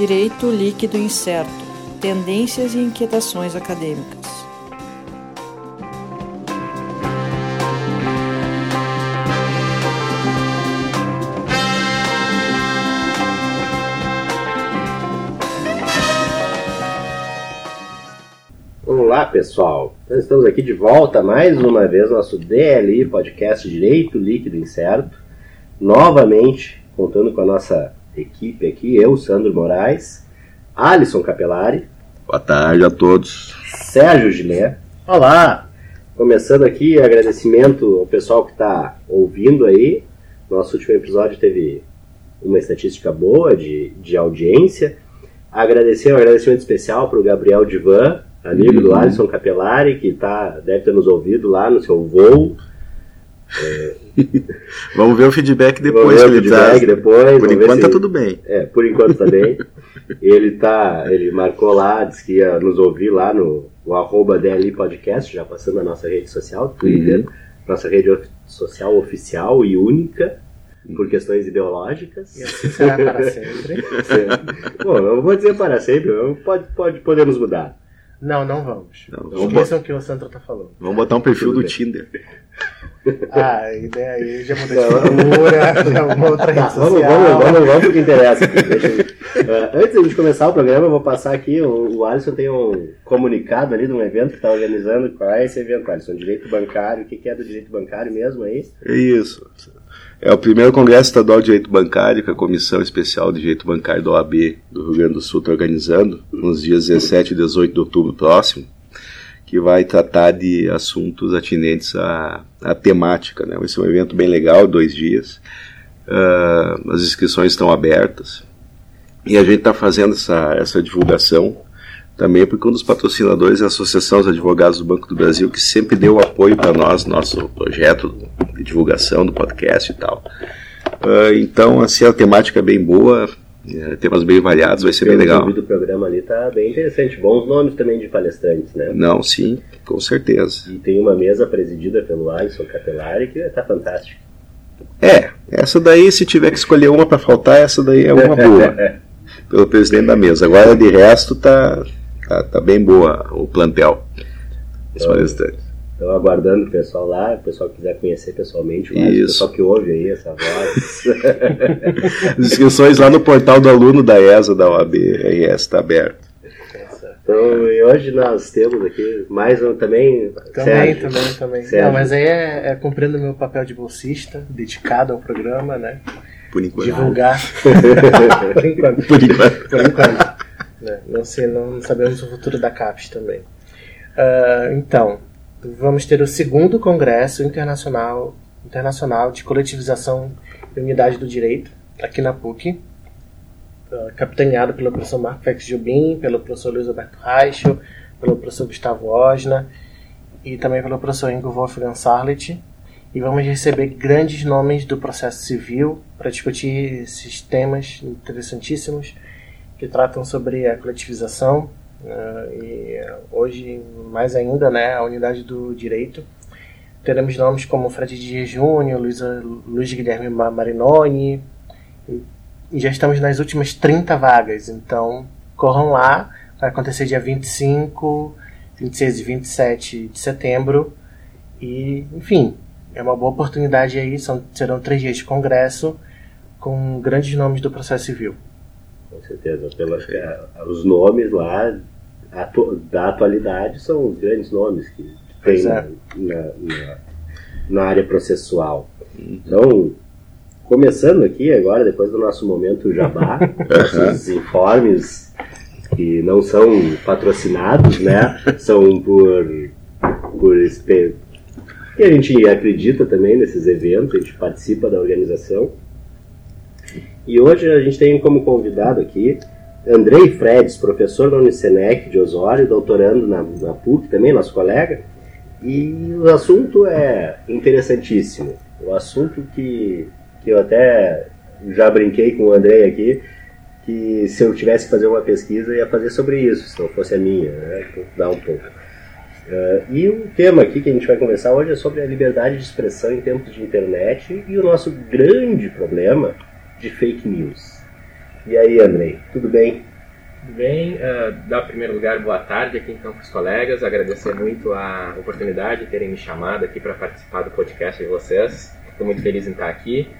Direito Líquido Incerto Tendências e Inquietações Acadêmicas. Olá pessoal, então, estamos aqui de volta mais uma vez nosso DLI Podcast Direito Líquido Incerto, novamente contando com a nossa equipe aqui, eu, Sandro Moraes, Alisson Capelari. Boa tarde a todos. Sérgio Gilé. Olá! Começando aqui, agradecimento ao pessoal que está ouvindo aí. Nosso último episódio teve uma estatística boa de, de audiência. Agradecer um agradecimento especial para o Gabriel Divan, amigo uhum. do Alisson Capelari, que tá, deve ter nos ouvido lá no seu voo. É... vamos ver o feedback depois. Vamos ver o feedback depois. Por enquanto tá tudo bem. É, por enquanto tá bem. ele tá, ele marcou lá, disse que ia nos ouvir lá no o arroba DLI Podcast, já passando a nossa rede social, Twitter, uhum. nossa rede social oficial e única por questões ideológicas. E assim será para sempre. Bom, não vou dizer para sempre, pode, pode, podemos mudar. Não, não vamos. Não, vamos Esqueçam o que o Sandro tá falando. Vamos botar um perfil do Tinder. Ah, a ideia aí já mudou de figura, já uma outra rede social. Vamos, vamos, vamos, vamos pro que interessa. uh, antes de começar o programa, eu vou passar aqui, o, o Alisson tem um comunicado ali de um evento que está organizando. Qual é esse evento, Alisson? Direito bancário, o que, que é do direito bancário mesmo, é isso? É o primeiro Congresso Estadual de Direito Bancário que a Comissão Especial de Direito Bancário da OAB do Rio Grande do Sul está organizando, nos dias 17 e 18 de outubro próximo, que vai tratar de assuntos atinentes à, à temática. Né? Vai ser um evento bem legal, dois dias. Uh, as inscrições estão abertas. E a gente está fazendo essa, essa divulgação também porque um dos patrocinadores é a Associação dos Advogados do Banco do Brasil, que sempre deu apoio para nós, nosso projeto de divulgação do podcast e tal. Uh, então, assim, a temática é bem boa, é, temas bem variados, vai ser bem legal. O do programa ali tá bem interessante, bons nomes também de palestrantes, né? Não, sim, com certeza. E tem uma mesa presidida pelo Alisson Capelari que tá fantástico. É, essa daí, se tiver que escolher uma para faltar, essa daí é uma boa. pelo presidente da mesa. Agora, de resto, tá, Tá, tá bem boa o plantel dos então, palestrantes. Estou aguardando o pessoal lá, o pessoal que quiser conhecer pessoalmente, o pessoal que ouve aí essa voz. As inscrições lá no portal do aluno da ESA, da OAB, RS está aberto. Então, e hoje nós temos aqui mais um também. Também, Sérgio. também, também. Sérgio. Não, mas aí é, é cumprindo o meu papel de bolsista, dedicado ao programa, né? Por enquanto. Divulgar. Por enquanto. Por enquanto. Por enquanto. Né? Não, sei, não sabemos o futuro da CAPES também. Uh, então, vamos ter o segundo Congresso Internacional, Internacional de Coletivização e Unidade do Direito, aqui na PUC, uh, capitaneado pelo professor Marco Fex Jubim, pelo professor Luiz Alberto Reichel, pelo professor Gustavo Osna e também pelo professor Ingo Wolfgang Sarlet. E vamos receber grandes nomes do processo civil para discutir esses temas interessantíssimos que tratam sobre a coletivização uh, e hoje mais ainda né, a unidade do direito. Teremos nomes como Fred Dias Júnior, Luiz, Luiz Guilherme Marinoni, e já estamos nas últimas 30 vagas, então corram lá, vai acontecer dia 25, 26 e 27 de setembro, e enfim, é uma boa oportunidade aí, são, serão três dias de congresso com grandes nomes do processo civil com certeza. Pelos, é, os nomes lá atu, da atualidade são os grandes nomes que tem é. na, na, na, área processual. Então, começando aqui agora, depois do nosso momento jabá, nossos informes que não são patrocinados, né? São por, por e a gente acredita também nesses eventos, a gente participa da organização. E hoje a gente tem como convidado aqui Andrei Fredes, professor da Unicenec de Osório, doutorando na, na PUC também, nosso colega. E o assunto é interessantíssimo. O assunto que, que eu até já brinquei com o Andrei aqui, que se eu tivesse que fazer uma pesquisa, ia fazer sobre isso, se não fosse a minha, né? Dá um pouco. Uh, e o tema aqui que a gente vai conversar hoje é sobre a liberdade de expressão em tempos de internet e o nosso grande problema de fake news. E aí, Andrei, tudo bem? Tudo bem? Uh, dar primeiro lugar, boa tarde aqui então para os colegas. Agradecer muito a oportunidade de terem me chamado aqui para participar do podcast de vocês. Estou muito feliz em estar aqui.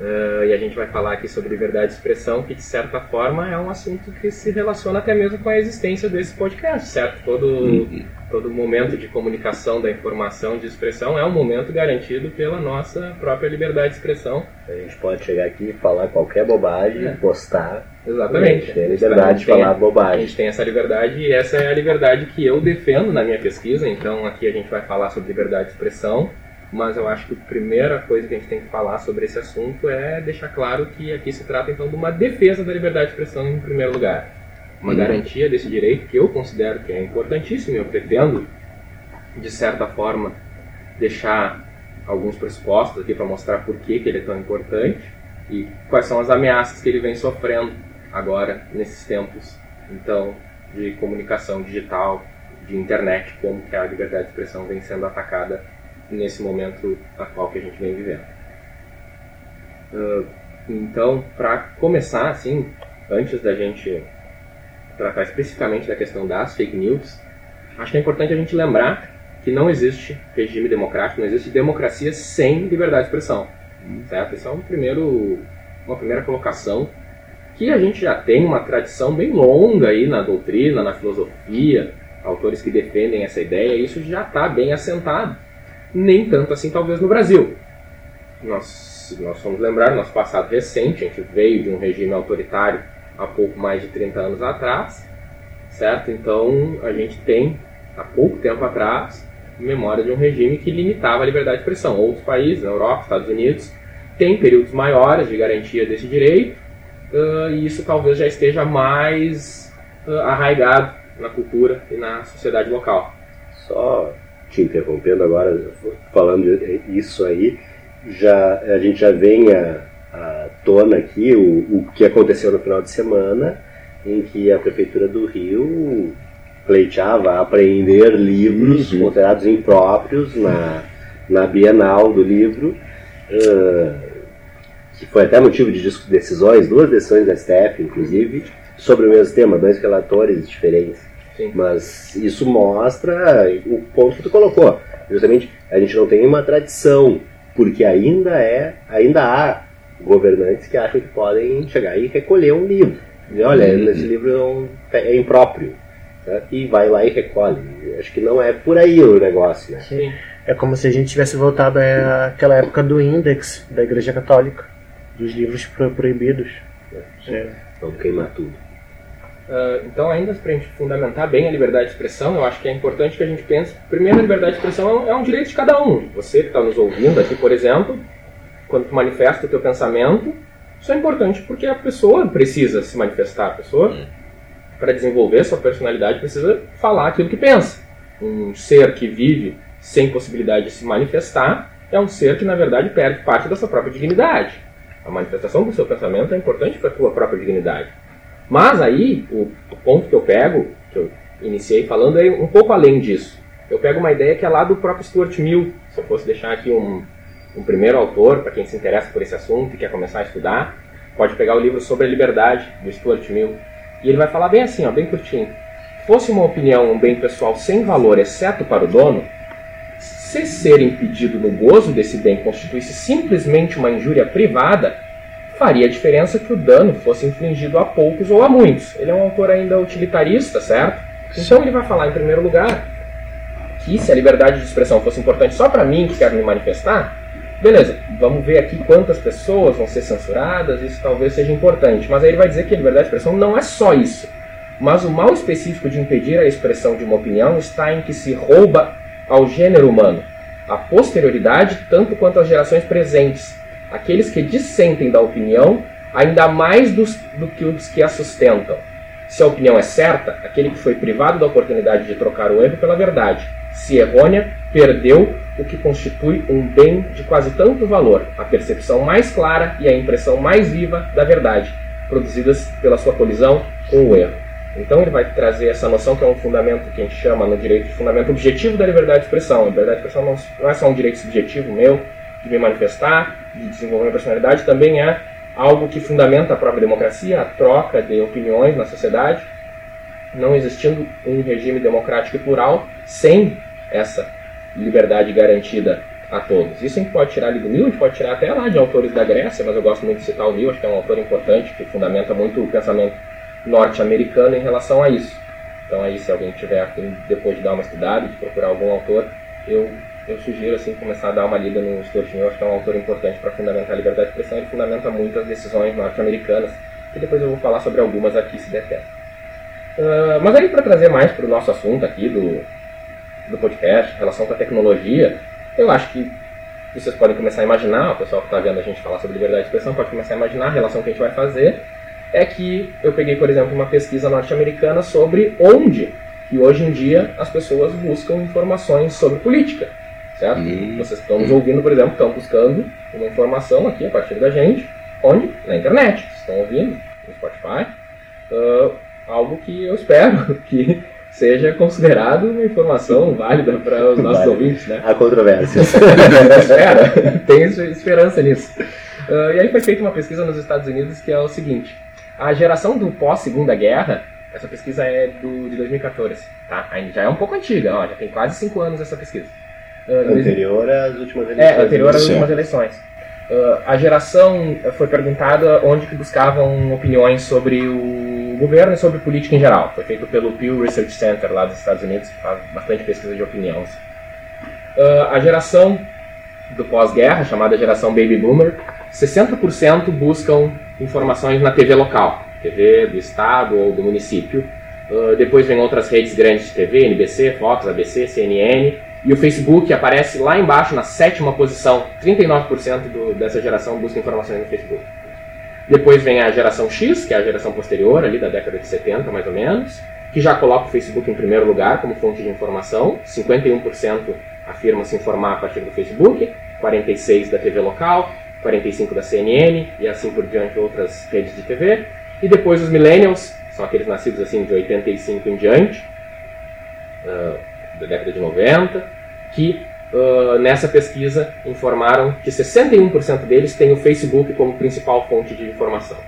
Uh, e a gente vai falar aqui sobre liberdade de expressão, que de certa forma é um assunto que se relaciona até mesmo com a existência desse podcast, certo? Todo, uhum. todo momento de comunicação da informação, de expressão, é um momento garantido pela nossa própria liberdade de expressão. A gente pode chegar aqui e falar qualquer bobagem, é. postar. Exatamente. Tem a liberdade de falar bobagem. A gente tem essa liberdade e essa é a liberdade que eu defendo na minha pesquisa. Então aqui a gente vai falar sobre liberdade de expressão mas eu acho que a primeira coisa que a gente tem que falar sobre esse assunto é deixar claro que aqui se trata então de uma defesa da liberdade de expressão em primeiro lugar. Uma uhum. garantia desse direito que eu considero que é importantíssimo e eu pretendo, de certa forma, deixar alguns pressupostos aqui para mostrar por que, que ele é tão importante e quais são as ameaças que ele vem sofrendo agora nesses tempos então de comunicação digital, de internet, como que a liberdade de expressão vem sendo atacada nesse momento atual que a gente vem vivendo. Uh, então, para começar, assim, antes da gente tratar especificamente da questão das fake news, acho que é importante a gente lembrar que não existe regime democrático, não existe democracia sem liberdade de expressão, certo? Isso é um primeiro, uma primeira colocação que a gente já tem uma tradição bem longa aí na doutrina, na filosofia, autores que defendem essa ideia, isso já está bem assentado nem tanto assim talvez no Brasil. Nós, nós vamos lembrar, nosso passado recente, a gente veio de um regime autoritário há pouco mais de 30 anos atrás, certo? Então a gente tem, há pouco tempo atrás, memória de um regime que limitava a liberdade de expressão. Outros países, na Europa, Estados Unidos, têm períodos maiores de garantia desse direito, uh, e isso talvez já esteja mais uh, arraigado na cultura e na sociedade local. Só te interrompendo agora, falando isso aí, já, a gente já vem a, a tona aqui o, o que aconteceu no final de semana, em que a Prefeitura do Rio pleiteava apreender livros uhum. considerados impróprios na, na Bienal do livro, uh, que foi até motivo de decisões, duas decisões da STF, inclusive, sobre o mesmo tema, dois relatores diferentes. Sim. Mas isso mostra o ponto que tu colocou. Justamente, a gente não tem uma tradição, porque ainda é, ainda há governantes que acham que podem chegar e recolher um livro. E, olha, uhum. esse livro é, é impróprio. Né? E vai lá e recolhe. Acho que não é por aí o negócio, né? Sim. É como se a gente tivesse voltado àquela época do índex da Igreja Católica, dos livros proibidos. É. Vamos queimar tudo. Uh, então, ainda para a gente fundamentar bem a liberdade de expressão, eu acho que é importante que a gente pense. Primeiro, a liberdade de expressão é um direito de cada um. Você que está nos ouvindo aqui, por exemplo, quando tu manifesta o teu pensamento, isso é importante porque a pessoa precisa se manifestar. A pessoa, para desenvolver sua personalidade, precisa falar aquilo que pensa. Um ser que vive sem possibilidade de se manifestar é um ser que, na verdade, perde parte da sua própria dignidade. A manifestação do seu pensamento é importante para a tua própria dignidade. Mas aí, o, ponto que eu pego, que eu iniciei falando, é um pouco além disso. Eu pego uma ideia que é lá do próprio Stuart Mill. Se eu fosse deixar aqui um, um primeiro autor, para quem se interessa por esse assunto e quer começar a estudar, pode pegar o livro sobre a liberdade, do Stuart Mill. E ele vai falar bem assim, ó, bem curtinho. Fosse uma opinião um bem pessoal sem valor, exceto para o dono, se ser impedido no gozo desse bem constituísse simplesmente uma injúria privada, faria diferença que o dano fosse infligido a poucos ou a muitos. Ele é um autor ainda utilitarista, certo? Então ele vai falar, em primeiro lugar, que se a liberdade de expressão fosse importante só para mim que quero me manifestar, beleza, vamos ver aqui quantas pessoas vão ser censuradas, isso talvez seja importante. Mas aí ele vai dizer que a liberdade de expressão não é só isso. Mas o mal específico de impedir a expressão de uma opinião está em que se rouba ao gênero humano a posterioridade tanto quanto as gerações presentes aqueles que dissentem da opinião, ainda mais dos, do que os que a sustentam. Se a opinião é certa, aquele que foi privado da oportunidade de trocar o erro pela verdade, se errônea, perdeu o que constitui um bem de quase tanto valor, a percepção mais clara e a impressão mais viva da verdade, produzidas pela sua colisão com o erro. Então ele vai trazer essa noção que é um fundamento que a gente chama no direito de fundamento objetivo da liberdade de expressão. A liberdade de expressão não é só um direito subjetivo meu, de me manifestar, de desenvolver minha personalidade, também é algo que fundamenta a própria democracia, a troca de opiniões na sociedade, não existindo um regime democrático e plural sem essa liberdade garantida a todos. Isso a gente pode tirar ali do Mill, a gente pode tirar até lá de autores da Grécia, mas eu gosto muito de citar o Mill, acho que é um autor importante que fundamenta muito o pensamento norte-americano em relação a isso. Então aí se alguém tiver depois de dar uma estudada, de procurar algum autor, eu, eu sugiro assim começar a dar uma lida no Stuart Mill, acho que é um autor importante para fundamentar a liberdade de expressão, ele fundamenta muitas decisões norte-americanas, que depois eu vou falar sobre algumas aqui se der tempo. Uh, mas aí para trazer mais para o nosso assunto aqui do, do podcast, relação com a tecnologia, eu acho que vocês podem começar a imaginar, o pessoal que está vendo a gente falar sobre liberdade de expressão pode começar a imaginar a relação que a gente vai fazer. É que eu peguei, por exemplo, uma pesquisa norte-americana sobre onde e hoje em dia as pessoas buscam informações sobre política. Certo? Hum. Vocês estão nos ouvindo, por exemplo, estão buscando uma informação aqui a partir da gente. Onde? Na internet. Vocês estão ouvindo no Spotify. Uh, algo que eu espero que seja considerado uma informação válida para os nossos vale. ouvintes, né? Há controvérsias. Espera, tem esperança nisso. Uh, e aí foi feita uma pesquisa nos Estados Unidos que é o seguinte: a geração do pós-segunda guerra, essa pesquisa é do, de 2014, tá? Ainda já é um pouco antiga, ó, já tem quase cinco anos essa pesquisa. Uh, anterior às últimas eleições. É, anterior às últimas eleições. Uh, a geração foi perguntada onde que buscavam opiniões sobre o governo e sobre política em geral. Foi feito pelo Pew Research Center lá dos Estados Unidos, que faz bastante pesquisa de opinião. Uh, a geração do pós-guerra, chamada geração Baby Boomer, 60% buscam informações na TV local, TV do estado ou do município. Uh, depois vem outras redes grandes de TV, NBC, Fox, ABC, CNN, e o Facebook aparece lá embaixo, na sétima posição. 39% do, dessa geração busca informações no Facebook. Depois vem a geração X, que é a geração posterior, ali da década de 70, mais ou menos, que já coloca o Facebook em primeiro lugar como fonte de informação. 51% afirma se informar a partir do Facebook, 46% da TV local, 45% da CNN e assim por diante outras redes de TV. E depois os millennials, são aqueles nascidos assim de 85 em diante, uh, da década de 90, que uh, nessa pesquisa informaram que 61% deles têm o Facebook como principal fonte de informação.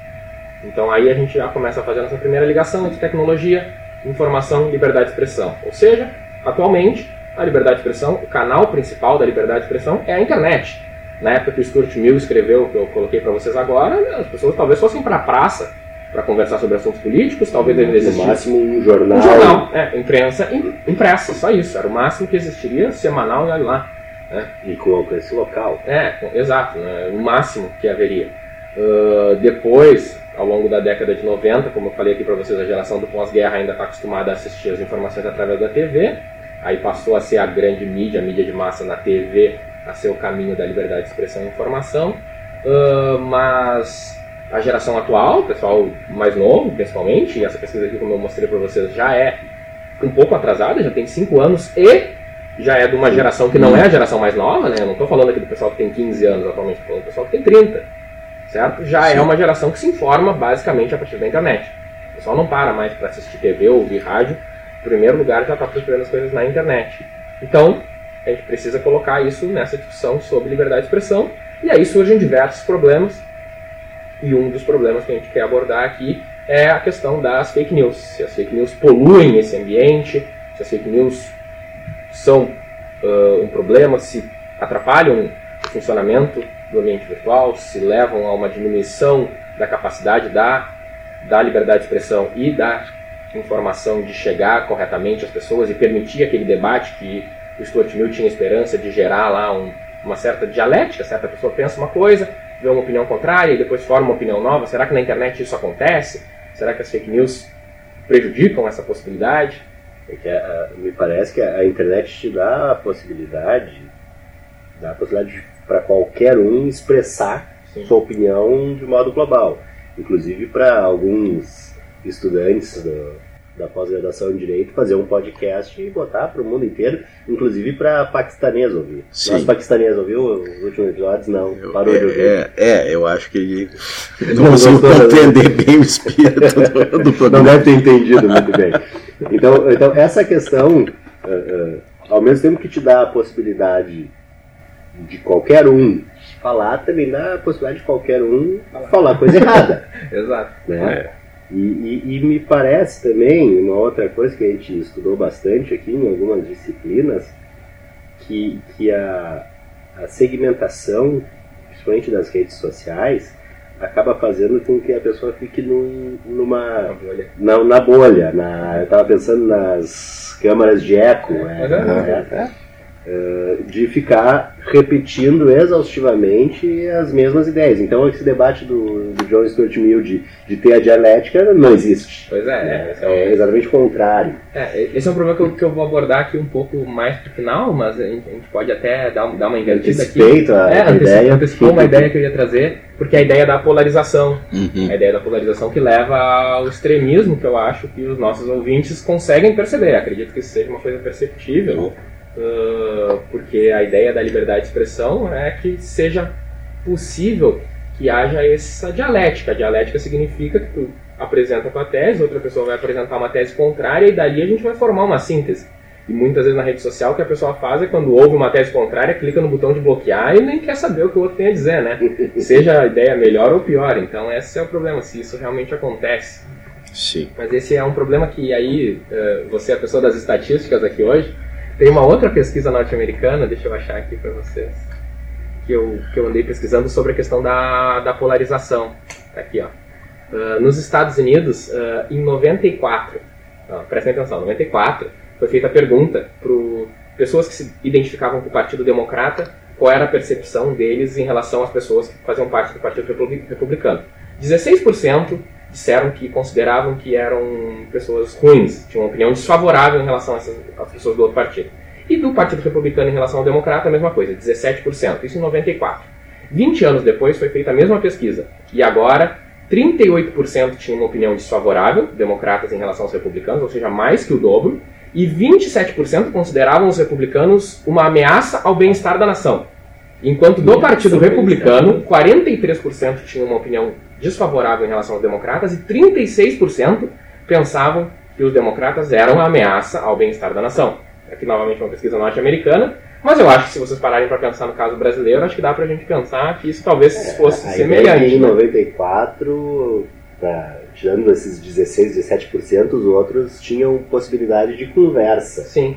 Então aí a gente já começa a fazer a nossa primeira ligação entre tecnologia, informação liberdade de expressão. Ou seja, atualmente, a liberdade de expressão, o canal principal da liberdade de expressão é a internet. Na época que o Stuart Mill escreveu, que eu coloquei para vocês agora, as pessoas talvez fossem para a praça para conversar sobre assuntos políticos, talvez ainda existisse. No máximo um jornal. Um jornal, é, imprensa impressa, só isso. Era o máximo que existiria, semanal e olha lá. Né? E com alcance local. É, exato, né? o máximo que haveria. Uh, depois, ao longo da década de 90, como eu falei aqui para vocês, a geração do pós-guerra ainda está acostumada a assistir as informações através da TV. Aí passou a ser a grande mídia, a mídia de massa na TV, a ser o caminho da liberdade de expressão e informação. Uh, mas a geração atual, o pessoal mais novo, principalmente, e essa pesquisa aqui, como eu mostrei para vocês, já é um pouco atrasada, já tem 5 anos e já é de uma geração que não é a geração mais nova, né? Eu não estou falando aqui do pessoal que tem 15 anos atualmente, estou falando do pessoal que tem 30, certo? Já é Sim. é uma geração que se informa basicamente a partir da internet. O pessoal não para mais para assistir TV ou ouvir rádio, em primeiro lugar já está procurando as coisas na internet. Então, a gente precisa colocar isso nessa discussão sobre liberdade de expressão, e aí surgem diversos problemas e um dos problemas que a gente quer abordar aqui é a questão das fake news. Se as fake news poluem esse ambiente, se as fake news são uh, um problema, se atrapalham o funcionamento do ambiente virtual, se levam a uma diminuição da capacidade da, da liberdade de expressão e da informação de chegar corretamente às pessoas e permitir aquele debate que o Stuart Mill tinha esperança de gerar lá um, uma certa dialética, certa pessoa pensa uma coisa, vê uma opinião contrária e depois forma uma opinião nova? Será que na internet isso acontece? Será que as fake news prejudicam essa possibilidade? Porque é uh, me parece que a internet te dá a possibilidade, dá a possibilidade para qualquer um expressar Sim. sua opinião de modo global. Inclusive para alguns estudantes do, da pós-graduação em Direito fazer um podcast e botar para o mundo inteiro, inclusive para paquistanês ouvir. Sim. Nosso paquistanês ouviu os últimos episódios? Não, eu, parou é, de ouvir. É, é, eu acho que ele não, conseguiu compreender bem o espírito do, do programa. Não deve ter entendido muito bem. Então, então essa questão, uh, uh, ao mesmo tempo que te dá a possibilidade de qualquer um falar, também dá a possibilidade de qualquer um falar coisa errada. Exato. Né? É. E, e, e, me parece também uma outra coisa que a gente estudou bastante aqui em algumas disciplinas, que, que a, a segmentação, principalmente das redes sociais, acaba fazendo com que a pessoa fique num, numa bolha. Na, na bolha. Na, eu estava pensando nas câmaras de eco. É, né? é, de ficar repetindo exaustivamente as mesmas ideias. Então esse debate do, do John Stuart Mill de, de ter a dialética não existe. Pois é, né? é, é, exatamente o contrário. É, esse é um problema que eu, que eu vou abordar aqui um pouco mais pro final, mas a gente, a gente pode até dar, dar uma invertida aqui. A, é, a ideia. Antecipou uma ideia que eu ia trazer, porque é a ideia da polarização. Uhum. A ideia da polarização que leva ao extremismo que eu acho que os nossos ouvintes conseguem perceber. Acredito que isso seja uma coisa perceptível. Uh, porque a ideia da liberdade de expressão é que seja possível que haja essa dialética. A dialética significa que tu apresenta tua tese, outra pessoa vai apresentar uma tese contrária e dali a gente vai formar uma síntese. E muitas vezes na rede social o que a pessoa faz é quando ouve uma tese contrária, clica no botão de bloquear e nem quer saber o que o outro tem a dizer, né? Seja a ideia melhor ou pior. Então esse é o problema, se isso realmente acontece. Sim. Mas esse é um problema que aí, uh, você é a pessoa das estatísticas aqui hoje, tem uma outra pesquisa norte-americana, deixa eu achar aqui para vocês, que eu, que eu andei pesquisando sobre a questão da, da polarização. Tá aqui, ó. Uh, nos Estados Unidos, uh, em 94, uh, prestem atenção, 94, foi feita a pergunta para pessoas que se identificavam com o Partido Democrata, qual era a percepção deles em relação às pessoas que faziam parte do Partido Republicano. 16% disseram que consideravam que eram pessoas ruins, tinham uma opinião desfavorável em relação a essas, às pessoas do outro partido. E do Partido Republicano em relação ao Democrata, a mesma coisa, 17%, isso em 94. 20 anos depois foi feita a mesma pesquisa, e agora 38% tinham uma opinião desfavorável, democratas em relação aos republicanos, ou seja, mais que o dobro, e 27% consideravam os republicanos uma ameaça ao bem-estar da nação. Enquanto do Partido Republicano, 43% tinham uma opinião desfavorável em relação aos democratas e 36% pensavam que os democratas eram uma ameaça ao bem-estar da nação. Aqui, novamente, uma pesquisa norte-americana, mas eu acho que se vocês pararem para pensar no caso brasileiro, acho que dá para a gente pensar que isso talvez é, fosse semelhante. Em 94, né? tirando esses 16, 17%, os outros tinham possibilidade de conversa. Sim.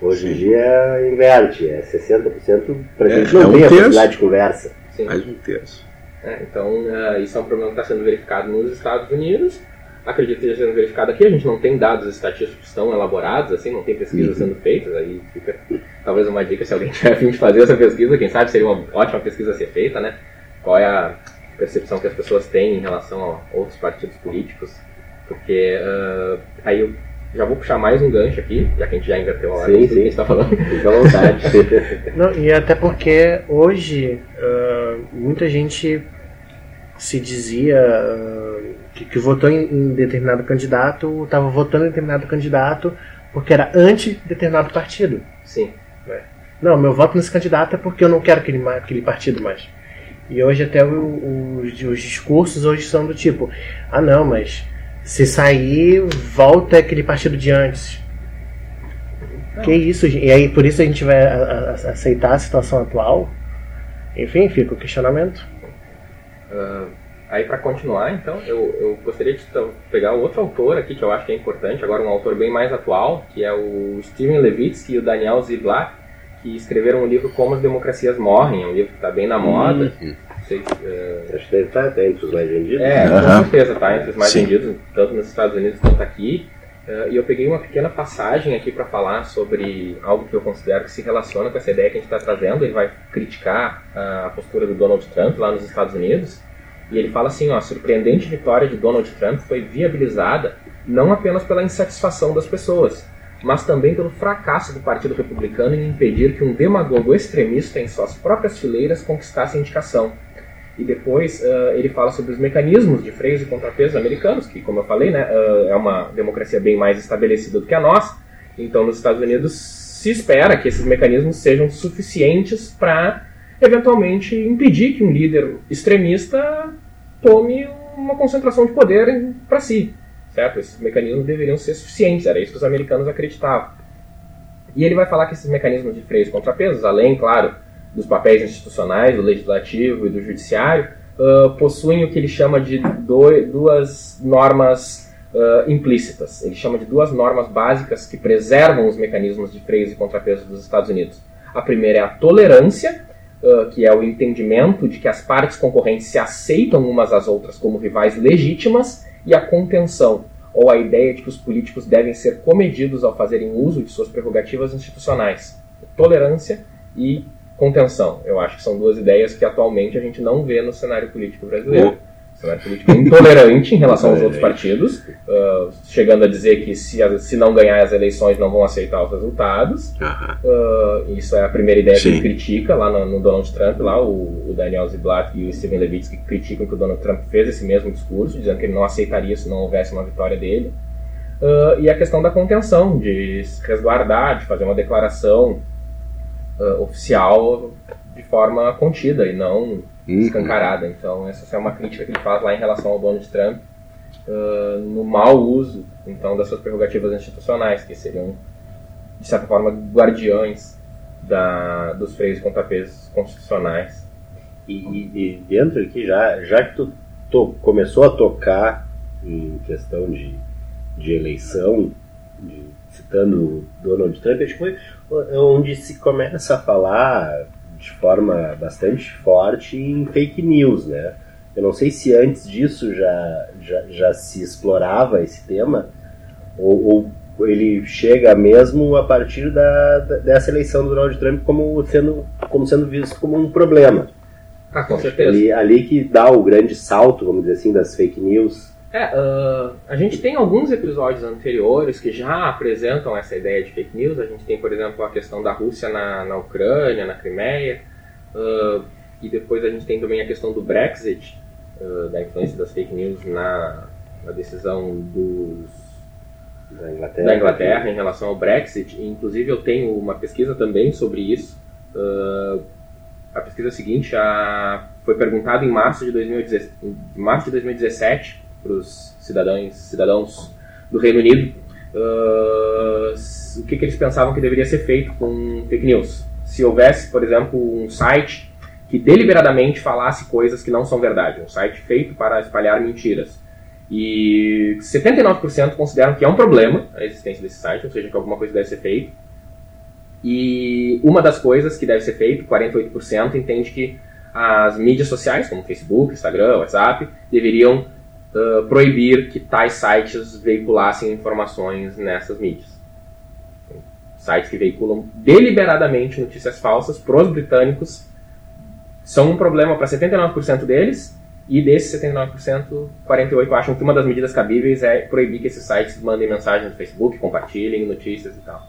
Hoje em dia inverte, é 60% para a é, gente não é um tem a possibilidade de conversa. Sim. Mais um terço. É, então, uh, isso é um problema que está sendo verificado nos Estados Unidos. Acredito que esteja sendo verificado aqui. A gente não tem dados estatísticos tão elaborados, assim, não tem pesquisas uhum. sendo feitas. Aí fica talvez uma dica se alguém tiver a fim de fazer essa pesquisa. Quem sabe seria uma ótima pesquisa a ser feita, né? Qual é a percepção que as pessoas têm em relação a outros partidos políticos? Porque uh, aí eu já vou puxar mais um gancho aqui, já que a gente já inverteu a hora sim, sim. que a gente está falando. Fica à vontade. Não, e até porque hoje uh, muita gente se dizia uh, que, que, votou em, em determinado candidato, estava votando em determinado candidato porque era anti-determinado partido. Sim. É. Não, meu voto nesse candidato é porque eu não quero aquele, aquele partido mais. E hoje até o, o, os, os discursos hoje são do tipo, ah não, mas se sair, volta aquele partido de antes. Não. Que isso, e aí por isso a gente vai aceitar a situação atual? Enfim, fica o questionamento. Uh, aí para continuar, então, eu, eu gostaria de pegar outro autor aqui que eu acho que é importante, agora um autor bem mais atual, que é o Steven Levitsky e o Daniel Ziblatt, que escreveram um livro Como as Democracias Morrem, é um livro que está bem na moda. Uhum sei. Uh... Acho que deve estar entre os mais vendidos. É, uhum. com certeza está entre os mais Sim. vendidos, tanto nos Estados Unidos quanto aqui. Uh, e eu peguei uma pequena passagem aqui para falar sobre algo que eu considero que se relaciona com essa ideia que a gente está trazendo. Ele vai criticar uh, a postura do Donald Trump lá nos Estados Unidos. E ele fala assim: ó, a surpreendente vitória de Donald Trump foi viabilizada não apenas pela insatisfação das pessoas, mas também pelo fracasso do Partido Republicano em impedir que um demagogo extremista em suas próprias fileiras conquistasse a indicação e depois uh, ele fala sobre os mecanismos de freios e contrapesos americanos, que, como eu falei, né, uh, é uma democracia bem mais estabelecida do que a nossa. Então, nos Estados Unidos se espera que esses mecanismos sejam suficientes para, eventualmente, impedir que um líder extremista tome uma concentração de poder para si. Certo? Esses mecanismos deveriam ser suficientes, era isso que os americanos acreditavam. E ele vai falar que esses mecanismos de freios e contrapesos, além, claro, dos papéis institucionais, do legislativo e do judiciário, uh, possuem o que ele chama de do, duas normas uh, implícitas. Ele chama de duas normas básicas que preservam os mecanismos de freios e contrapesos dos Estados Unidos. A primeira é a tolerância, uh, que é o entendimento de que as partes concorrentes se aceitam umas às outras como rivais legítimas, e a contenção, ou a ideia de que os políticos devem ser comedidos ao fazerem uso de suas prerrogativas institucionais. Tolerância e contenção. Eu acho que são duas ideias que atualmente a gente não vê no cenário político brasileiro. O cenário político é intolerante em relação aos outros partidos, uh, chegando a dizer que se, se não ganhar as eleições não vão aceitar os resultados. Uh, isso é a primeira ideia Sim. que ele critica lá no, no, Donald Trump, lá o, o Daniel Ziblatt e o Steven Levitsky criticam que o Donald Trump fez esse mesmo discurso, dizendo que ele não aceitaria se não houvesse uma vitória dele. Uh, e a questão da contenção, de se resguardar, de fazer uma declaração uh, oficial de forma contida e não uhum. escancarada. Então, essa é uma crítica que ele faz lá em relação ao Donald Trump uh, no mau uso então das suas prerrogativas institucionais, que seriam, de certa forma, guardiões da, dos freios e contrapesos constitucionais. E, e, dentro aqui, já, já que tu to, começou a tocar em questão de, de eleição, de, citando Donald Trump, acho que foi onde se começa a falar de forma bastante forte em fake news, né? Eu não sei se antes disso já, já, já se explorava esse tema, ou, ou ele chega mesmo a partir da, da, dessa eleição do Donald Trump como sendo, como sendo visto como um problema. Ah, com certeza. Ali, ali que dá o grande salto, vamos dizer assim, das fake news é, uh, a gente tem alguns episódios anteriores que já apresentam essa ideia de fake news. A gente tem, por exemplo, a questão da Rússia na, na Ucrânia, na Crimeia. Uh, e depois a gente tem também a questão do Brexit, uh, da influência das fake news na, na decisão dos, da, Inglaterra, da Inglaterra em relação ao Brexit. E, inclusive, eu tenho uma pesquisa também sobre isso. a pesquisa seguinte a, foi perguntado em março de, 2017, março de 2017 para os cidadãos, cidadãos do Reino Unido uh, o que, que, eles pensavam que deveria ser feito com fake news. Se houvesse, por exemplo, um site que deliberadamente falasse coisas que não são verdade, um site feito para espalhar mentiras. E 79% consideram que é um problema a existência desse site, ou seja, que alguma coisa deve ser feita. E uma das coisas que deve ser feito, 48%, entende que as mídias sociais, como Facebook, Instagram, WhatsApp, deveriam uh, proibir que tais sites veiculassem informações nessas mídias. Sites que veiculam deliberadamente notícias falsas para os britânicos são um problema para 79% deles, e desses 79%, 48% acham que uma das medidas cabíveis é proibir que esses sites mandem mensagens no Facebook, compartilhem notícias e tal.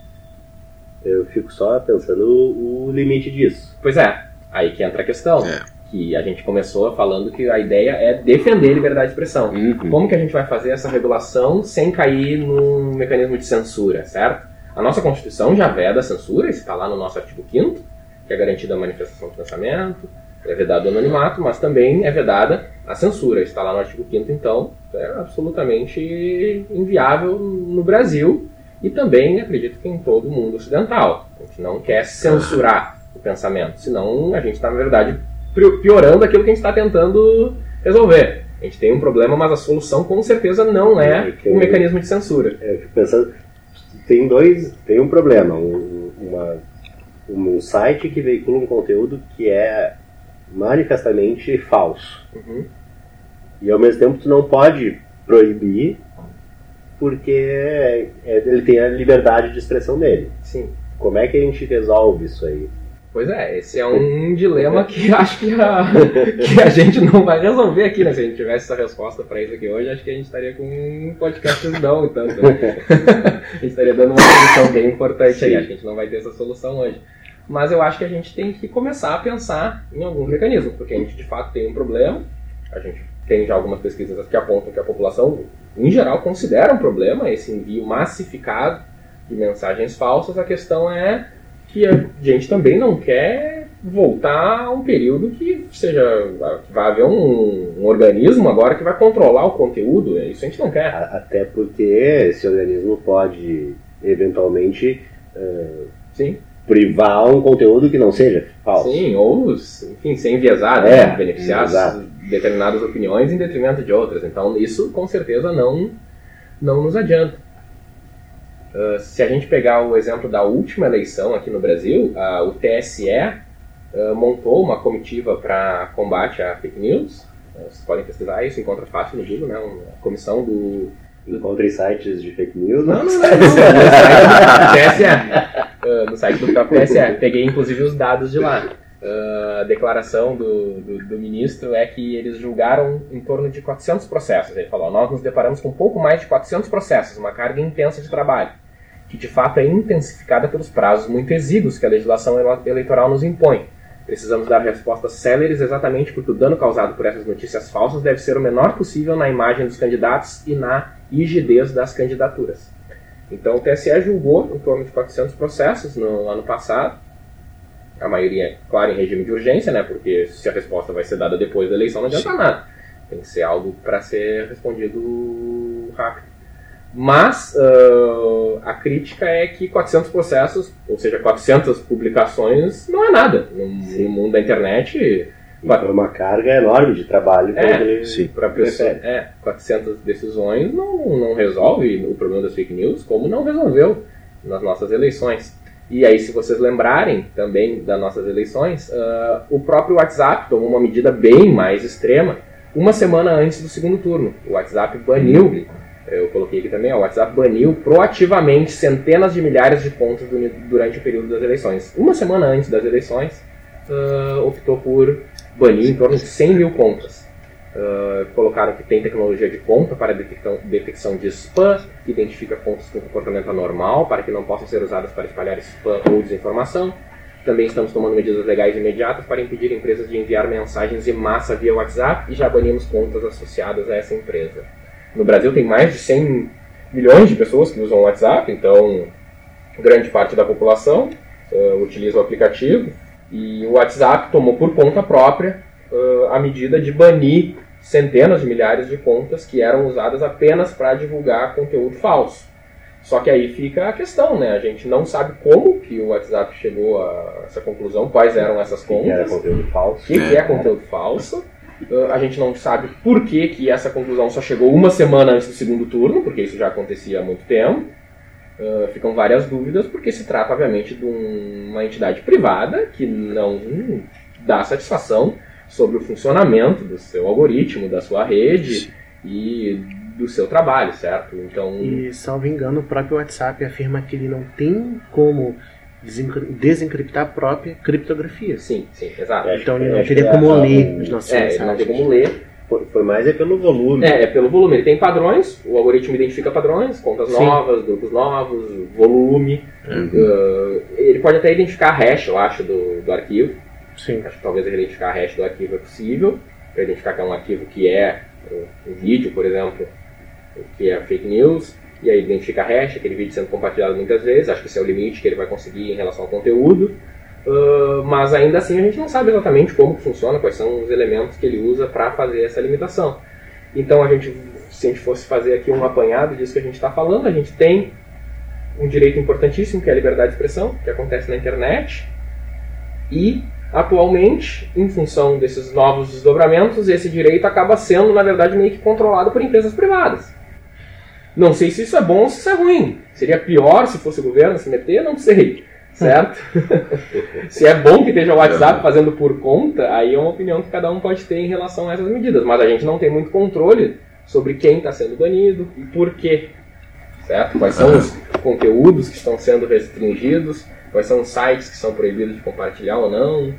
Eu fico só pensando o limite disso. Pois é, aí que entra a questão. É que a gente começou falando que a ideia é defender a liberdade de expressão. Uhum. Como que a gente vai fazer essa regulação sem cair num mecanismo de censura, certo? A nossa Constituição já veda a censura, isso está lá no nosso artigo 5 que é garantida a manifestação de pensamento, é vedado o anonimato, mas também é vedada a censura, está lá no artigo 5 então é absolutamente inviável no Brasil e também acredito que em todo o mundo ocidental. A gente não quer censurar o pensamento, senão a gente está, na verdade, piorando aquilo que a gente está tentando resolver. A gente tem um problema, mas a solução com certeza não é um mecanismo de censura. É, eu fico pensando, tem dois, tem um problema, um, uma, um site que veicula um conteúdo que é manifestamente falso. Uhum. E ao mesmo tempo tu não pode proibir porque é, ele tem a liberdade de expressão dele. Sim. Como é que a gente resolve isso aí? Pois é, esse é um dilema que acho que a, que a gente não vai resolver aqui, né? Se a gente tivesse essa resposta para isso aqui hoje, acho que a gente estaria com um podcast não, então. a gente estaria dando uma solução bem importante Sim. aí. Acho que a gente não vai ter essa solução hoje. Mas eu acho que a gente tem que começar a pensar em alguns mecanismos, porque a gente de fato tem um problema. A gente tem já algumas pesquisas que apontam que a população, em geral, considera um problema esse envio massificado de mensagens falsas. A questão é que a gente também não quer voltar a um período que seja que vai haver um, um, organismo agora que vai controlar o conteúdo é isso a gente não quer até porque esse organismo pode eventualmente uh, sim privar um conteúdo que não seja falso. Sim, ou, enfim, ser enviesado, É, né? beneficiar exato. determinadas opiniões em detrimento de outras. Então, isso com certeza não, não nos adianta. Ah, se a gente pegar o exemplo da última eleição aqui no Brasil, ah, o TSE ah, montou uma comitiva para combate à fake news. Ah, Vocês podem pesquisar isso, encontra fácil no Google, né? Uma comissão do, Encontre sites de fake news. não, não, não, não. No site do TSE. Ah, no site do próprio TSE. Peguei inclusive os dados de lá. Ah, a declaração do, do, do ministro é que eles julgaram em torno de 400 processos. Ele falou: nós nos deparamos com um pouco mais de 400 processos, uma carga intensa de trabalho, que de fato é intensificada pelos prazos muito exíguos que a legislação ele- eleitoral nos impõe. Precisamos dar respostas céleres exatamente porque o dano causado por essas notícias falsas deve ser o menor possível na imagem dos candidatos e na rigidez das candidaturas. Então o TSE julgou em torno de 400 processos no ano passado, a maioria, claro, em regime de urgência, né? Porque se a resposta vai ser dada depois da eleição não adianta nada. Tem que ser algo para ser respondido rápido. Mas ah, a crítica é que 400 processos, ou seja, 400 publicações, não é nada. No, no mundo da internet, E foi uma carga enorme de trabalho. É, para pessoa, recebe. é, 400 decisões não, não resolve o problema das fake news, como não resolveu nas nossas eleições. E aí, se vocês lembrarem também das nossas eleições, ah, o próprio WhatsApp tomou uma medida bem mais extrema uma semana antes do segundo turno. O WhatsApp baniu, eu coloquei aqui também, o WhatsApp baniu proativamente centenas de milhares de contas du- durante o período das eleições. Uma semana antes das eleições, ah, optou por banir em torno de 100 mil contas. Uh, colocaram que tem tecnologia de conta para detecção, detecção de spam, que identifica contas com comportamento anormal para que não possam ser usadas para espalhar spam ou desinformação. Também estamos tomando medidas legais imediatas para impedir empresas de enviar mensagens em massa via WhatsApp e já banimos contas associadas a essa empresa. No Brasil tem mais de 100 milhões de pessoas que usam o WhatsApp, então grande parte da população uh, utiliza o aplicativo e o WhatsApp tomou por conta própria uh, a medida de banir centenas de milhares de contas que eram usadas apenas para divulgar conteúdo falso. Só que aí fica a questão, né? A gente não sabe como que o WhatsApp chegou a essa conclusão, quais eram essas que era contas, conteúdo o falso. que, que é conteúdo falso. Uh, a gente não sabe por que, que essa conclusão só chegou uma semana antes do segundo turno, porque isso já acontecia há muito tempo. Uh, ficam várias dúvidas, porque se trata, obviamente, de um- uma entidade privada que não dá satisfação sobre o funcionamento do seu algoritmo, da sua rede e do seu trabalho, certo? Então, E, salvo engano, o próprio WhatsApp afirma que ele não tem como desencriptar a própria criptografia. sim, sim, exato. É, Então ele acho não que teria é, como ler os nossos É, ele não tem como ler. Foi, mais é pelo volume. É, é pelo volume. Ele tem padrões, o algoritmo identifica padrões, contas Sim. novas, grupos novos, volume. Uh, ele pode até identificar a hash, eu acho, do, do arquivo. Sim. Acho que talvez identificar a hash do arquivo é possível, para identificar que é um arquivo que é um vídeo, por exemplo, que é fake news, e aí identifica a hash, aquele vídeo sendo compartilhado muitas vezes, acho que esse é o limite que ele vai conseguir em relação ao conteúdo. Uh, mas ainda assim a gente não sabe exatamente como funciona, quais são os elementos que ele usa para fazer essa limitação. Então a gente, se a gente fosse fazer aqui um apanhado disso que a gente está falando, a gente tem um direito importantíssimo que é a liberdade de expressão, que acontece na internet, e atualmente, em função desses novos desdobramentos, esse direito acaba sendo, na verdade, meio que controlado por empresas privadas. Não sei se isso é bom ou se isso é ruim. Seria pior se fosse o governo se meter? Não sei. Certo? se é bom que esteja o WhatsApp fazendo por conta, aí é uma opinião que cada um pode ter em relação a essas medidas. Mas a gente não tem muito controle sobre quem está sendo banido e por quê. Certo? Quais são os conteúdos que estão sendo restringidos, quais são os sites que são proibidos de compartilhar ou não,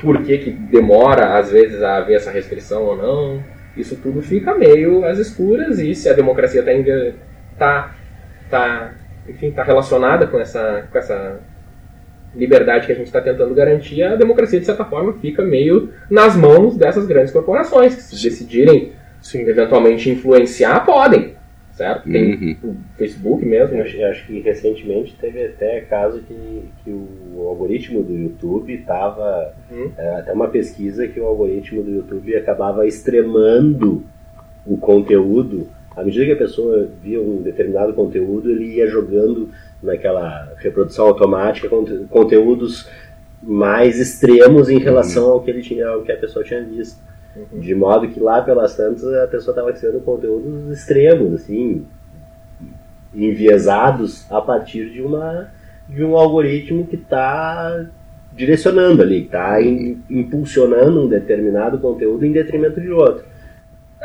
por que, que demora às vezes a haver essa restrição ou não. Isso tudo fica meio às escuras e se a democracia está tá, tá, enfim, tá relacionada com essa, com essa liberdade que a gente está tentando garantir, a democracia de certa forma fica meio nas mãos dessas grandes corporações que se decidirem Sim. eventualmente influenciar, podem. Certo? Tem Uhum. o Facebook mesmo. Eu acho, que recentemente teve até caso que, que o algoritmo do YouTube estava. Uhum. até uma pesquisa que o algoritmo do YouTube acabava extremando o conteúdo. À medida que a pessoa via um determinado conteúdo, ele ia jogando naquela reprodução automática conteúdos mais extremos em relação uhum. ao que ele tinha, ao que a pessoa tinha visto. Uhum. De modo que lá pelas tantas a pessoa estava recebendo conteúdos extremos, assim, enviesados a partir de uma de um algoritmo que está direcionando ali, está impulsionando um determinado conteúdo em detrimento de outro.